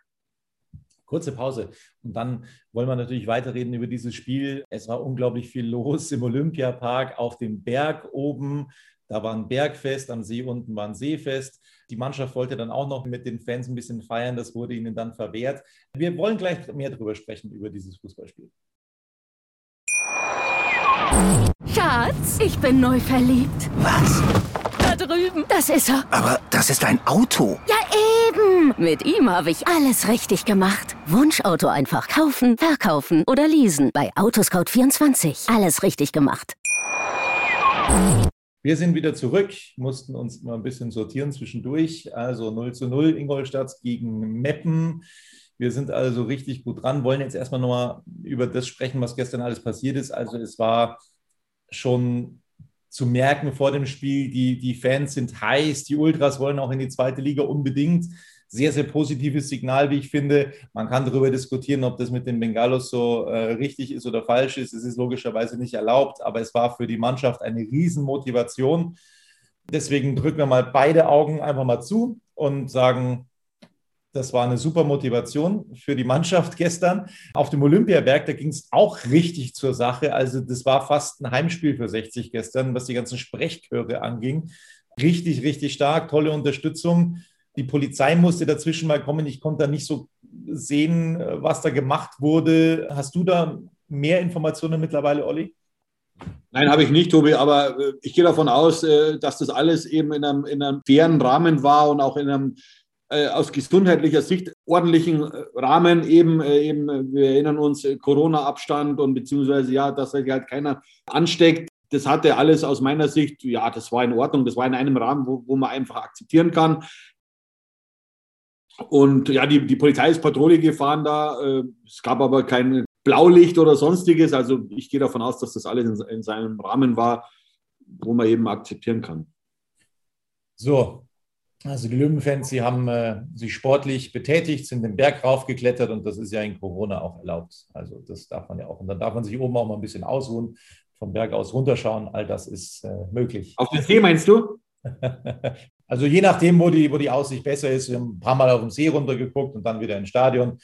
Kurze Pause. Und dann wollen wir natürlich weiterreden über dieses Spiel. Es war unglaublich viel los im Olympiapark, auf dem Berg oben. Da war ein Bergfest, am See unten war ein Seefest. Die Mannschaft wollte dann auch noch mit den Fans ein bisschen feiern. Das wurde ihnen dann verwehrt. Wir wollen gleich mehr darüber sprechen, über dieses Fußballspiel. Schatz, ich bin neu verliebt. Was? Da drüben. Das ist er. Aber das ist ein Auto. Ja, eben. Mit ihm habe ich alles richtig gemacht. Wunschauto einfach kaufen, verkaufen oder leasen. Bei Autoscout24. Alles richtig gemacht. Wir sind wieder zurück, mussten uns mal ein bisschen sortieren zwischendurch. Also 0 zu 0 Ingolstadt gegen Meppen. Wir sind also richtig gut dran, wollen jetzt erstmal nochmal über das sprechen, was gestern alles passiert ist. Also es war schon zu merken vor dem Spiel, die, die Fans sind heiß, die Ultras wollen auch in die zweite Liga unbedingt. Sehr, sehr positives Signal, wie ich finde. Man kann darüber diskutieren, ob das mit den Bengalos so äh, richtig ist oder falsch ist. Es ist logischerweise nicht erlaubt, aber es war für die Mannschaft eine Riesenmotivation. Deswegen drücken wir mal beide Augen einfach mal zu und sagen, das war eine super Motivation für die Mannschaft gestern. Auf dem Olympiaberg, da ging es auch richtig zur Sache. Also das war fast ein Heimspiel für 60 gestern, was die ganzen Sprechchöre anging. Richtig, richtig stark, tolle Unterstützung. Die Polizei musste dazwischen mal kommen. Ich konnte da nicht so sehen, was da gemacht wurde. Hast du da mehr Informationen mittlerweile, Olli? Nein, habe ich nicht, Tobi, aber äh, ich gehe davon aus, äh, dass das alles eben in einem, in einem fairen Rahmen war und auch in einem äh, aus gesundheitlicher Sicht ordentlichen äh, Rahmen eben, äh, eben wir erinnern uns, Corona-Abstand und beziehungsweise ja, dass sich halt keiner ansteckt. Das hatte alles aus meiner Sicht, ja, das war in Ordnung, das war in einem Rahmen, wo, wo man einfach akzeptieren kann. Und ja, die, die Polizei ist Patrouille gefahren da. Es gab aber kein Blaulicht oder sonstiges. Also ich gehe davon aus, dass das alles in, in seinem Rahmen war, wo man eben akzeptieren kann. So, also die Löwenfans, sie haben äh, sich sportlich betätigt, sind den Berg raufgeklettert und das ist ja in Corona auch erlaubt. Also das darf man ja auch. Und dann darf man sich oben auch mal ein bisschen ausruhen, vom Berg aus runterschauen. All das ist äh, möglich. Auf den See meinst du? also je nachdem, wo die, wo die Aussicht besser ist. Wir haben ein paar Mal auf den See runtergeguckt und dann wieder ins Stadion.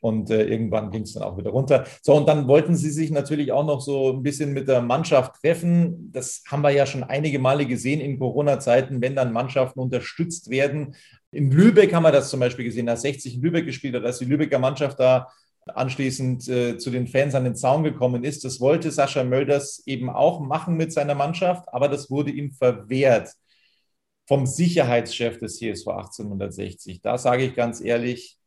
Und äh, irgendwann ging es dann auch wieder runter. So, und dann wollten sie sich natürlich auch noch so ein bisschen mit der Mannschaft treffen. Das haben wir ja schon einige Male gesehen in Corona-Zeiten, wenn dann Mannschaften unterstützt werden. In Lübeck haben wir das zum Beispiel gesehen, als 60 in Lübeck gespielt hat, als die Lübecker Mannschaft da anschließend äh, zu den Fans an den Zaun gekommen ist. Das wollte Sascha Mölders eben auch machen mit seiner Mannschaft, aber das wurde ihm verwehrt vom Sicherheitschef des CSV 1860. Da sage ich ganz ehrlich,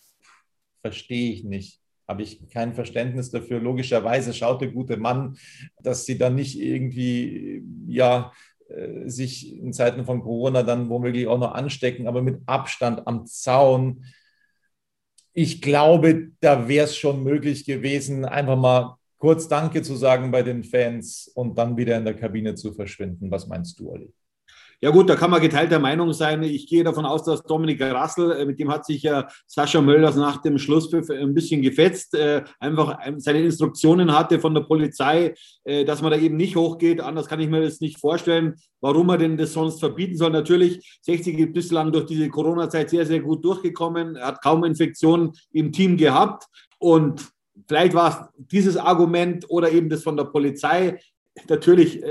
verstehe ich nicht. Habe ich kein Verständnis dafür. Logischerweise schaut der gute Mann, dass sie dann nicht irgendwie, ja, äh, sich in Zeiten von Corona dann womöglich auch noch anstecken, aber mit Abstand am Zaun. Ich glaube, da wäre es schon möglich gewesen, einfach mal kurz Danke zu sagen bei den Fans und dann wieder in der Kabine zu verschwinden. Was meinst du, Olli? Ja gut, da kann man geteilter Meinung sein. Ich gehe davon aus, dass Dominik Rassel, äh, mit dem hat sich ja Sascha Mölders nach dem Schlusspfiff ein bisschen gefetzt, äh, einfach seine Instruktionen hatte von der Polizei, äh, dass man da eben nicht hochgeht. Anders kann ich mir das nicht vorstellen, warum man denn das sonst verbieten soll. Natürlich, 60 ist bislang durch diese Corona-Zeit sehr, sehr gut durchgekommen, er hat kaum Infektionen im Team gehabt und vielleicht war es dieses Argument oder eben das von der Polizei. Natürlich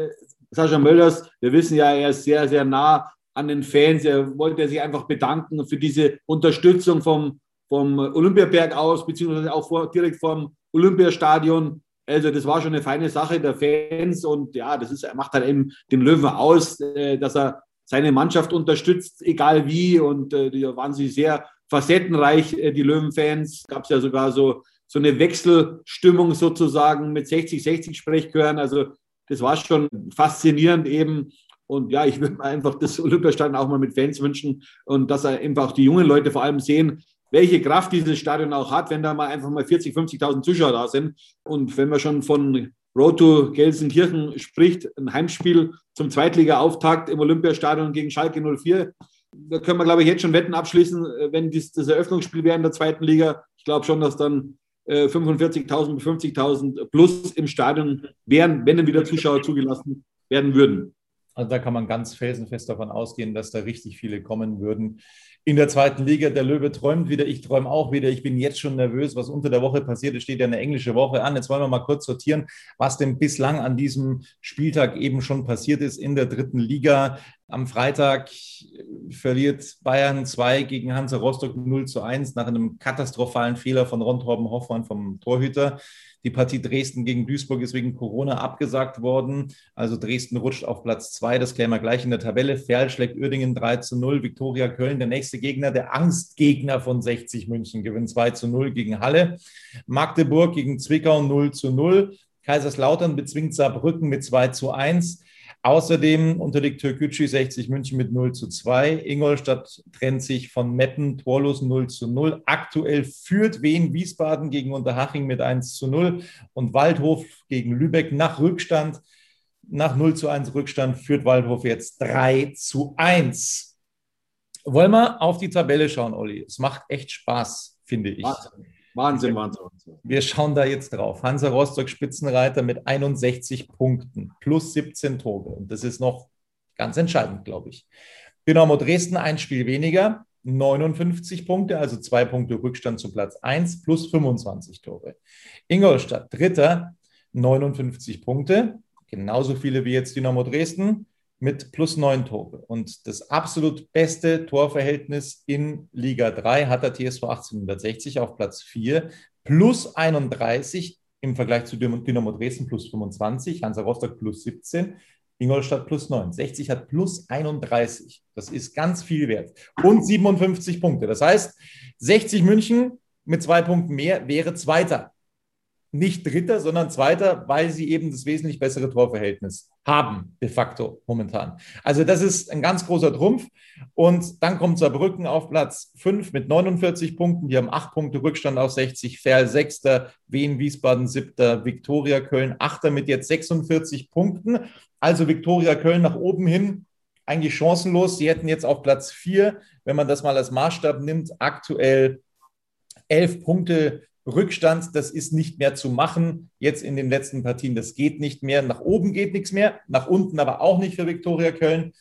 Sascha Mölders, wir wissen ja, er ist sehr, sehr nah an den Fans. Er wollte sich einfach bedanken für diese Unterstützung vom, vom Olympiaberg aus, beziehungsweise auch vor, direkt vom Olympiastadion. Also das war schon eine feine Sache der Fans und ja, das ist, macht halt eben den Löwen aus, äh, dass er seine Mannschaft unterstützt, egal wie. Und äh, die waren sie sehr facettenreich, äh, die Löwenfans. Gab es ja sogar so, so eine Wechselstimmung sozusagen mit 60-60 Sprechchören. Also das war schon faszinierend eben. Und ja, ich würde mir einfach das Olympiastadion auch mal mit Fans wünschen und dass einfach die jungen Leute vor allem sehen, welche Kraft dieses Stadion auch hat, wenn da mal einfach mal 40, 50.000 Zuschauer da sind. Und wenn man schon von Road to Gelsenkirchen spricht, ein Heimspiel zum Zweitliga-Auftakt im Olympiastadion gegen Schalke 04, da können wir, glaube ich, jetzt schon Wetten abschließen, wenn dies, das Eröffnungsspiel wäre in der zweiten Liga. Ich glaube schon, dass dann 45.000 bis 50.000 plus im Stadion wären, wenn dann wieder Zuschauer zugelassen werden würden. Also da kann man ganz felsenfest davon ausgehen, dass da richtig viele kommen würden. In der zweiten Liga, der Löwe träumt wieder, ich träume auch wieder. Ich bin jetzt schon nervös, was unter der Woche passiert. Es steht ja eine englische Woche an. Jetzt wollen wir mal kurz sortieren, was denn bislang an diesem Spieltag eben schon passiert ist in der dritten Liga. Am Freitag verliert Bayern 2 gegen Hansa Rostock 0 zu 1 nach einem katastrophalen Fehler von Ron Torben Hoffmann vom Torhüter. Die Partie Dresden gegen Duisburg ist wegen Corona abgesagt worden. Also Dresden rutscht auf Platz zwei. Das klären wir gleich in der Tabelle. Ferl schlägt Uerdingen 3 zu 0. Viktoria Köln, der nächste Gegner, der Angstgegner von 60 München, gewinnt 2 zu 0 gegen Halle. Magdeburg gegen Zwickau 0 zu 0. Kaiserslautern bezwingt Saarbrücken mit 2 zu 1. Außerdem unterliegt Türkgücü 60 München mit 0 zu 2. Ingolstadt trennt sich von Meppen torlos 0 zu 0. Aktuell führt Wien Wiesbaden gegen Unterhaching mit 1 zu 0 und Waldhof gegen Lübeck nach Rückstand. Nach 0 zu 1 Rückstand führt Waldhof jetzt 3 zu 1. Wollen wir auf die Tabelle schauen, Olli? Es macht echt Spaß, finde ich. Wahnsinn. Wahnsinn, Wahnsinn. Wir schauen da jetzt drauf. Hansa Rostock Spitzenreiter mit 61 Punkten plus 17 Tore. Und das ist noch ganz entscheidend, glaube ich. Dynamo Dresden ein Spiel weniger, 59 Punkte, also zwei Punkte Rückstand zu Platz 1 plus 25 Tore. Ingolstadt Dritter, 59 Punkte, genauso viele wie jetzt Dynamo Dresden mit plus neun Tore. Und das absolut beste Torverhältnis in Liga 3 hat der TSV 1860 auf Platz 4, plus 31 im Vergleich zu Dynamo Dresden plus 25, Hansa Rostock plus 17, Ingolstadt plus 9. 60 hat plus 31. Das ist ganz viel wert. Und 57 Punkte. Das heißt, 60 München mit zwei Punkten mehr wäre Zweiter nicht Dritter, sondern Zweiter, weil sie eben das wesentlich bessere Torverhältnis haben, de facto momentan. Also das ist ein ganz großer Trumpf. Und dann kommt Saarbrücken auf Platz 5 mit 49 Punkten. Die haben 8 Punkte Rückstand auf 60. Ferl 6. Wien, Wiesbaden 7. Viktoria Köln 8. mit jetzt 46 Punkten. Also Viktoria Köln nach oben hin eigentlich chancenlos. Sie hätten jetzt auf Platz 4, wenn man das mal als Maßstab nimmt, aktuell 11 Punkte Rückstand, das ist nicht mehr zu machen. Jetzt in den letzten Partien, das geht nicht mehr. Nach oben geht nichts mehr, nach unten aber auch nicht für Viktoria Köln.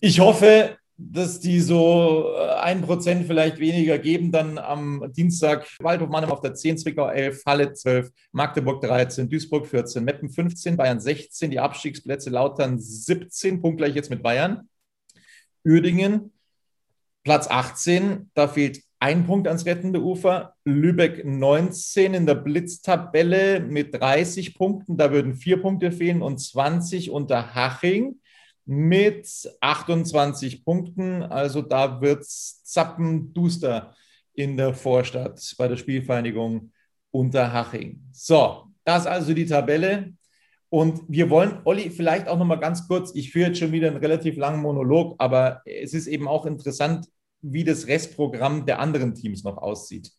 Ich hoffe, dass die so äh, ein Prozent vielleicht weniger geben, dann am Dienstag Waldhof Mannheim auf der 10, Zwickau 11, Halle 12, Magdeburg 13, Duisburg 14, Meppen 15, Bayern 16, die Abstiegsplätze Lautern 17, punktgleich jetzt mit Bayern. Uerdingen Platz 18, da fehlt ein Punkt ans rettende Ufer. Lübeck 19 in der Blitztabelle mit 30 Punkten. Da würden vier Punkte fehlen und 20 unter Haching mit 28 Punkten. Also da wird es zappenduster in der Vorstadt bei der Spielvereinigung unter Haching. So, das ist also die Tabelle. Und wir wollen, Olli, vielleicht auch noch mal ganz kurz, ich führe jetzt schon wieder einen relativ langen Monolog, aber es ist eben auch interessant, wie das Restprogramm der anderen Teams noch aussieht.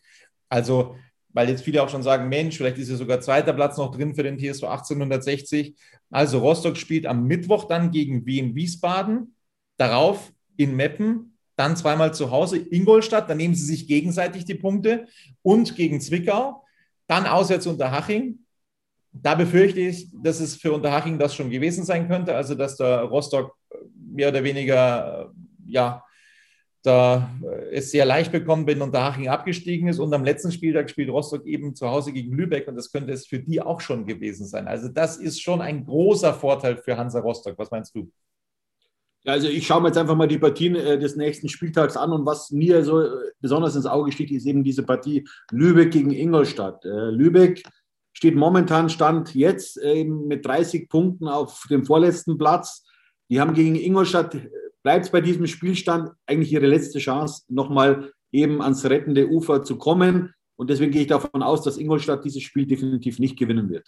Also, weil jetzt viele auch schon sagen, Mensch, vielleicht ist ja sogar zweiter Platz noch drin für den TSV 1860. Also Rostock spielt am Mittwoch dann gegen Wien Wiesbaden, darauf in Meppen, dann zweimal zu Hause Ingolstadt, dann nehmen sie sich gegenseitig die Punkte und gegen Zwickau, dann auswärts unter Haching. Da befürchte ich, dass es für Unterhaching das schon gewesen sein könnte, also dass der Rostock mehr oder weniger ja, da es sehr leicht bekommen, wenn Unterhaching abgestiegen ist. Und am letzten Spieltag spielt Rostock eben zu Hause gegen Lübeck und das könnte es für die auch schon gewesen sein. Also das ist schon ein großer Vorteil für Hansa Rostock. Was meinst du? Also ich schaue mir jetzt einfach mal die Partien äh, des nächsten Spieltags an und was mir so äh, besonders ins Auge sticht, ist eben diese Partie Lübeck gegen Ingolstadt. Äh, Lübeck steht momentan Stand jetzt mit 30 Punkten auf dem vorletzten Platz. Die haben gegen Ingolstadt bleibt es bei diesem Spielstand eigentlich ihre letzte Chance, nochmal eben ans rettende Ufer zu kommen. Und deswegen gehe ich davon aus, dass Ingolstadt dieses Spiel definitiv nicht gewinnen wird.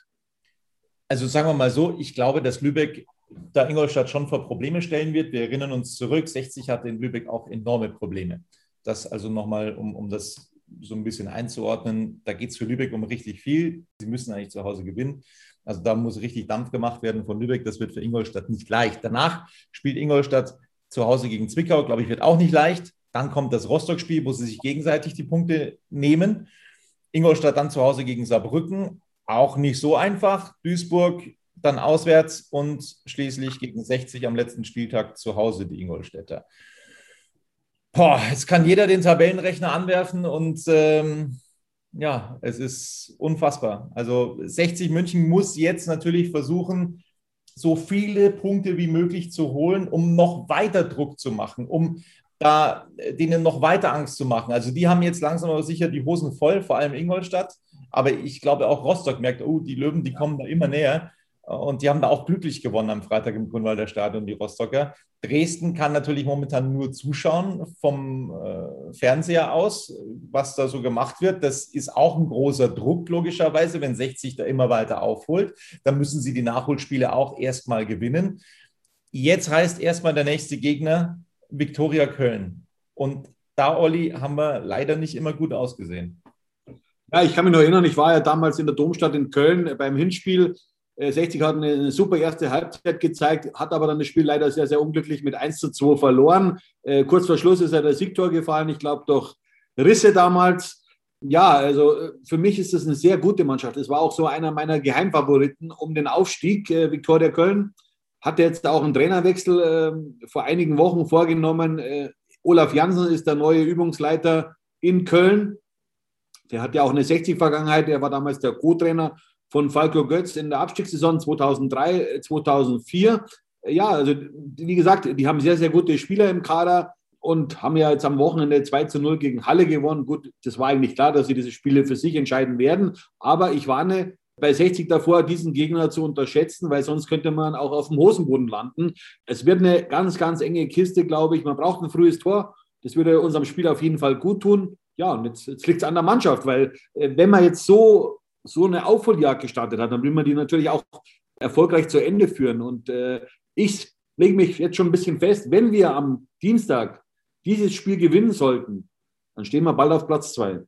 Also sagen wir mal so, ich glaube, dass Lübeck da Ingolstadt schon vor Probleme stellen wird. Wir erinnern uns zurück, 60 hatte in Lübeck auch enorme Probleme. Das also nochmal, um, um das so ein bisschen einzuordnen, da geht es für Lübeck um richtig viel. Sie müssen eigentlich zu Hause gewinnen. Also da muss richtig Dampf gemacht werden von Lübeck. Das wird für Ingolstadt nicht leicht. Danach spielt Ingolstadt zu Hause gegen Zwickau, glaube ich, wird auch nicht leicht. Dann kommt das Rostock-Spiel, wo sie sich gegenseitig die Punkte nehmen. Ingolstadt dann zu Hause gegen Saarbrücken, auch nicht so einfach. Duisburg dann auswärts und schließlich gegen 60 am letzten Spieltag zu Hause die Ingolstädter. Boah, jetzt kann jeder den Tabellenrechner anwerfen und ähm, ja, es ist unfassbar. Also 60 München muss jetzt natürlich versuchen, so viele Punkte wie möglich zu holen, um noch weiter Druck zu machen, um da denen noch weiter Angst zu machen. Also die haben jetzt langsam aber sicher die Hosen voll, vor allem Ingolstadt. Aber ich glaube auch Rostock merkt, oh, die Löwen, die kommen da immer näher. Und die haben da auch glücklich gewonnen am Freitag im Grünwalder Stadion, die Rostocker. Dresden kann natürlich momentan nur zuschauen vom äh, Fernseher aus, was da so gemacht wird. Das ist auch ein großer Druck, logischerweise, wenn 60 da immer weiter aufholt. Dann müssen sie die Nachholspiele auch erstmal gewinnen. Jetzt heißt erstmal der nächste Gegner Viktoria Köln. Und da, Olli, haben wir leider nicht immer gut ausgesehen. Ja, ich kann mich noch erinnern, ich war ja damals in der Domstadt in Köln beim Hinspiel 60 äh, hat eine super erste Halbzeit gezeigt, hat aber dann das Spiel leider sehr, sehr unglücklich mit 1 zu 2 verloren. Äh, kurz vor Schluss ist er der Siegtor gefallen, ich glaube durch Risse damals. Ja, also äh, für mich ist das eine sehr gute Mannschaft. Es war auch so einer meiner Geheimfavoriten um den Aufstieg. Viktoria Köln hatte jetzt auch einen Trainerwechsel äh, vor einigen Wochen vorgenommen. Olaf Janssen ist der neue Übungsleiter in Köln. Der hat ja auch eine 60-Vergangenheit. Er war damals der Co-Trainer von Falco Götz in der Abstiegssaison 2003, 2004. Ja, also wie gesagt, die haben sehr, sehr gute Spieler im Kader und haben ja jetzt am Wochenende 2 zu 0 gegen Halle gewonnen. Gut, das war eigentlich klar, dass sie diese Spiele für sich entscheiden werden. Aber ich warne bei 60 davor, diesen Gegner zu unterschätzen, weil sonst könnte man auch auf dem Hosenboden landen. Es wird eine ganz, ganz enge Kiste, glaube ich. Man braucht ein frühes Tor. Das würde unserem Spiel auf jeden Fall gut tun. Ja, und jetzt, jetzt liegt es an der Mannschaft, weil äh, wenn man jetzt so so eine Aufholjagd gestartet hat, dann will man die natürlich auch erfolgreich zu Ende führen. Und äh, ich lege mich jetzt schon ein bisschen fest, wenn wir am Dienstag dieses Spiel gewinnen sollten, dann stehen wir bald auf Platz zwei.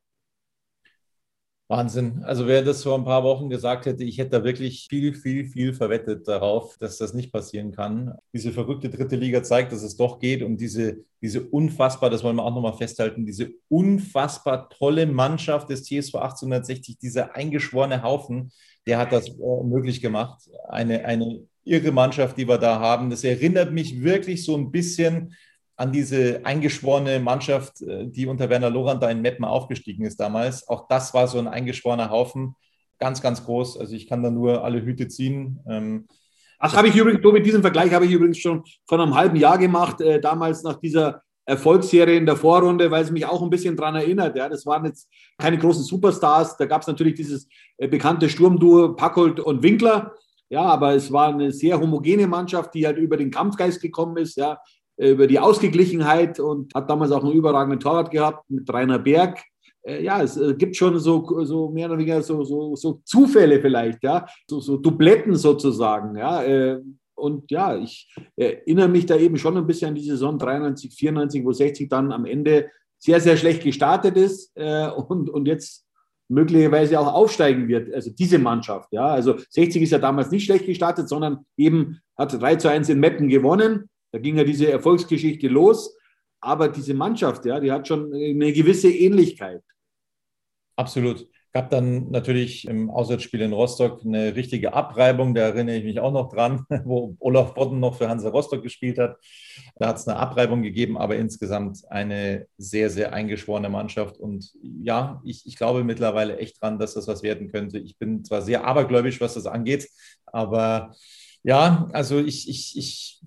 Wahnsinn. Also wer das vor ein paar Wochen gesagt hätte, ich hätte da wirklich viel, viel, viel verwettet darauf, dass das nicht passieren kann. Diese verrückte dritte Liga zeigt, dass es doch geht und diese, diese unfassbar, das wollen wir auch nochmal festhalten, diese unfassbar tolle Mannschaft des TSV 1860, dieser eingeschworene Haufen, der hat das äh, möglich gemacht. Eine, eine irre Mannschaft, die wir da haben. Das erinnert mich wirklich so ein bisschen an diese eingeschworene Mannschaft, äh, die unter Werner Lorand da in Meppen aufgestiegen ist damals. Auch das war so ein eingeschworener Haufen, ganz, ganz groß. Also ich kann da nur alle Hüte ziehen. Ähm, Ach, habe ich übrigens, Tobi, diesen Vergleich habe ich übrigens schon vor einem halben Jahr gemacht, äh, damals nach dieser Erfolgsserie in der Vorrunde, weil es mich auch ein bisschen daran erinnert. Ja, das waren jetzt keine großen Superstars. Da gab es natürlich dieses äh, bekannte Sturmduo Packold und Winkler. Ja, aber es war eine sehr homogene Mannschaft, die halt über den Kampfgeist gekommen ist. Ja, über die Ausgeglichenheit und hat damals auch einen überragenden Torwart gehabt mit Rainer Berg. Äh, ja, es äh, gibt schon so, so mehr oder weniger so, so, so Zufälle vielleicht, ja, so, so Dubletten sozusagen, ja. Äh, und ja, ich erinnere mich da eben schon ein bisschen an die Saison 93, 94, wo 60 dann am Ende sehr, sehr schlecht gestartet ist und, und jetzt möglicherweise auch aufsteigen wird, also diese Mannschaft. Ja, also 60 ist ja damals nicht schlecht gestartet, sondern eben hat 3 zu 1 in Meppen gewonnen da ging ja diese Erfolgsgeschichte los. Aber diese Mannschaft, ja, die hat schon eine gewisse Ähnlichkeit. Absolut. Gab dann natürlich im Auswärtsspiel in Rostock eine richtige Abreibung. Da erinnere ich mich auch noch dran, wo Olaf Bodden noch für Hansa Rostock gespielt hat. Da hat es eine Abreibung gegeben, aber insgesamt eine sehr, sehr eingeschworene Mannschaft. Und ja, ich, ich glaube mittlerweile echt dran, dass das was werden könnte. Ich bin zwar sehr abergläubisch, was das angeht, aber ja, also ich, ich, ich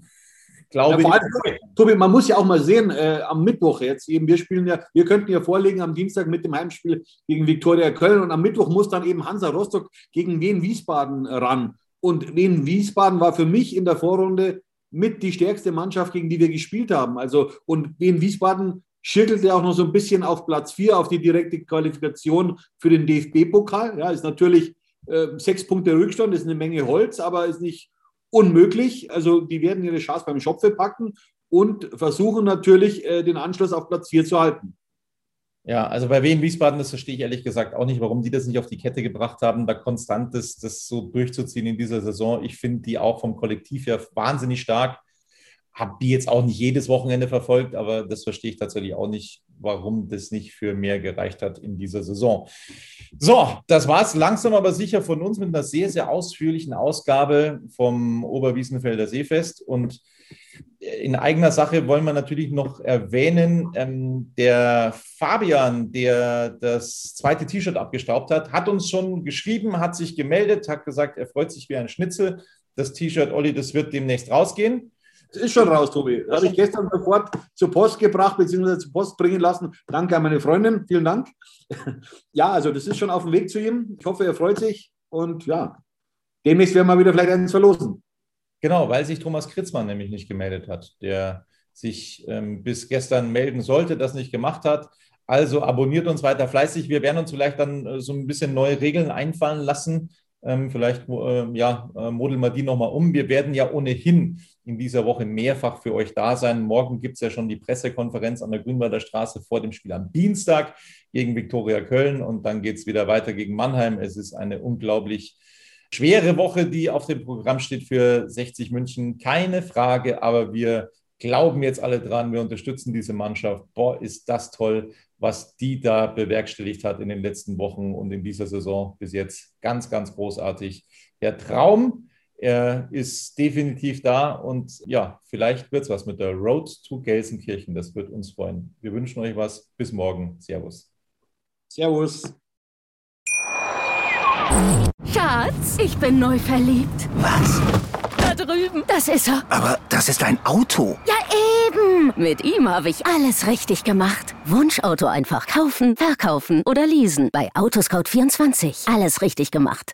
glaube. Ja, allem, Tobi, man muss ja auch mal sehen, äh, am Mittwoch jetzt eben, wir spielen ja, wir könnten ja vorlegen am Dienstag mit dem Heimspiel gegen Viktoria Köln und am Mittwoch muss dann eben Hansa Rostock gegen Wien Wiesbaden ran. Und Wien Wiesbaden war für mich in der Vorrunde mit die stärkste Mannschaft, gegen die wir gespielt haben. Also, und Wien Wiesbaden schüttelte auch noch so ein bisschen auf Platz 4 auf die direkte Qualifikation für den DFB-Pokal. Ja, ist natürlich äh, sechs Punkte Rückstand, ist eine Menge Holz, aber ist nicht unmöglich. Also die werden ihre Chance beim Schopfe packen und versuchen natürlich, äh, den Anschluss auf Platz 4 zu halten. Ja, also bei Wien Wiesbaden, das verstehe ich ehrlich gesagt auch nicht, warum die das nicht auf die Kette gebracht haben, da konstant das, das so durchzuziehen in dieser Saison. Ich finde die auch vom Kollektiv her wahnsinnig stark. Habe die jetzt auch nicht jedes Wochenende verfolgt, aber das verstehe ich tatsächlich auch nicht, warum das nicht für mehr gereicht hat in dieser Saison. So, das war es langsam aber sicher von uns mit einer sehr, sehr ausführlichen Ausgabe vom Oberwiesenfelder Seefest. Und in eigener Sache wollen wir natürlich noch erwähnen, ähm, der Fabian, der das zweite T-Shirt abgestaubt hat, hat uns schon geschrieben, hat sich gemeldet, hat gesagt, er freut sich wie ein Schnitzel. Das T-Shirt, Olli, das wird demnächst rausgehen. Ist schon raus, Tobi. Das habe ich gestern sofort zur Post gebracht, beziehungsweise zur Post bringen lassen. Danke an meine Freundin. Vielen Dank. Ja, also das ist schon auf dem Weg zu ihm. Ich hoffe, er freut sich. Und ja, demnächst werden wir wieder vielleicht eins verlosen. Genau, weil sich Thomas Kritzmann nämlich nicht gemeldet hat, der sich ähm, bis gestern melden sollte, das nicht gemacht hat. Also abonniert uns weiter fleißig. Wir werden uns vielleicht dann äh, so ein bisschen neue Regeln einfallen lassen. Ähm, vielleicht äh, ja, äh, modeln wir die nochmal um. Wir werden ja ohnehin in dieser Woche mehrfach für euch da sein. Morgen gibt es ja schon die Pressekonferenz an der Grünwalder Straße vor dem Spiel am Dienstag gegen Viktoria Köln und dann geht es wieder weiter gegen Mannheim. Es ist eine unglaublich schwere Woche, die auf dem Programm steht für 60 München. Keine Frage, aber wir glauben jetzt alle dran. Wir unterstützen diese Mannschaft. Boah, ist das toll, was die da bewerkstelligt hat in den letzten Wochen und in dieser Saison bis jetzt. Ganz, ganz großartig. Der Traum, er ist definitiv da und ja, vielleicht wird es was mit der Road to Gelsenkirchen. Das wird uns freuen. Wir wünschen euch was. Bis morgen. Servus. Servus. Schatz, ich bin neu verliebt. Was? Da drüben. Das ist er. Aber das ist ein Auto. Ja, eben. Mit ihm habe ich alles richtig gemacht. Wunschauto einfach kaufen, verkaufen oder leasen. Bei Autoscout24. Alles richtig gemacht.